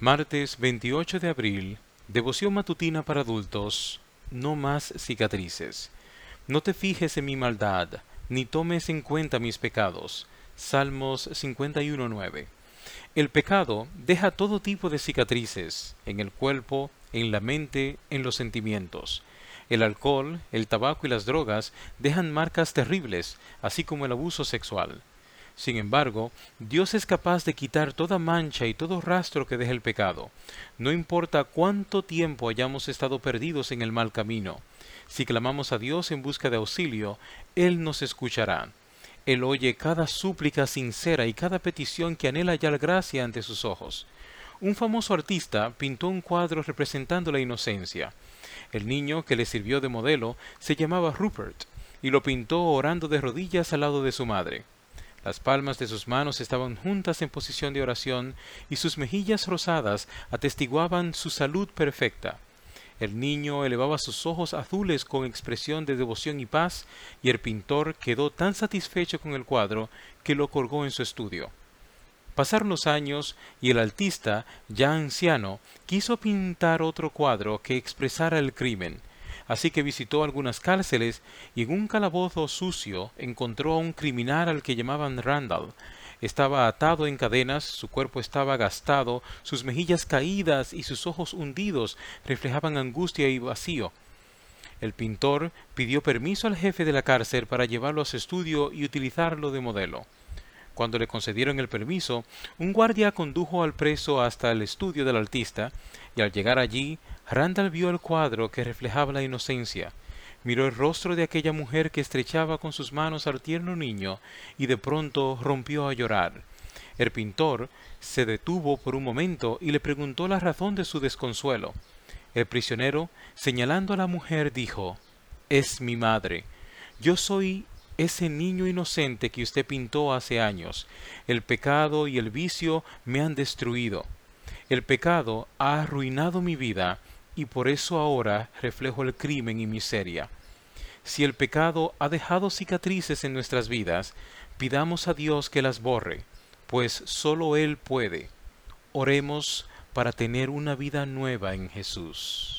Martes 28 de abril, devoción matutina para adultos, no más cicatrices. No te fijes en mi maldad, ni tomes en cuenta mis pecados. Salmos 51.9. El pecado deja todo tipo de cicatrices, en el cuerpo, en la mente, en los sentimientos. El alcohol, el tabaco y las drogas dejan marcas terribles, así como el abuso sexual. Sin embargo, Dios es capaz de quitar toda mancha y todo rastro que deje el pecado, no importa cuánto tiempo hayamos estado perdidos en el mal camino. Si clamamos a Dios en busca de auxilio, Él nos escuchará. Él oye cada súplica sincera y cada petición que anhela hallar gracia ante sus ojos. Un famoso artista pintó un cuadro representando la inocencia. El niño que le sirvió de modelo se llamaba Rupert y lo pintó orando de rodillas al lado de su madre. Las palmas de sus manos estaban juntas en posición de oración y sus mejillas rosadas atestiguaban su salud perfecta. El niño elevaba sus ojos azules con expresión de devoción y paz, y el pintor quedó tan satisfecho con el cuadro que lo colgó en su estudio. Pasaron los años y el artista, ya anciano, quiso pintar otro cuadro que expresara el crimen, así que visitó algunas cárceles y en un calabozo sucio encontró a un criminal al que llamaban Randall. Estaba atado en cadenas, su cuerpo estaba gastado, sus mejillas caídas y sus ojos hundidos reflejaban angustia y vacío. El pintor pidió permiso al jefe de la cárcel para llevarlo a su estudio y utilizarlo de modelo. Cuando le concedieron el permiso, un guardia condujo al preso hasta el estudio del artista, y al llegar allí, Randall vio el cuadro que reflejaba la inocencia. Miró el rostro de aquella mujer que estrechaba con sus manos al tierno niño, y de pronto rompió a llorar. El pintor se detuvo por un momento y le preguntó la razón de su desconsuelo. El prisionero, señalando a la mujer, dijo Es mi madre. Yo soy ese niño inocente que usted pintó hace años. El pecado y el vicio me han destruido. El pecado ha arruinado mi vida y por eso ahora reflejo el crimen y miseria. Si el pecado ha dejado cicatrices en nuestras vidas, pidamos a Dios que las borre, pues sólo Él puede. Oremos para tener una vida nueva en Jesús.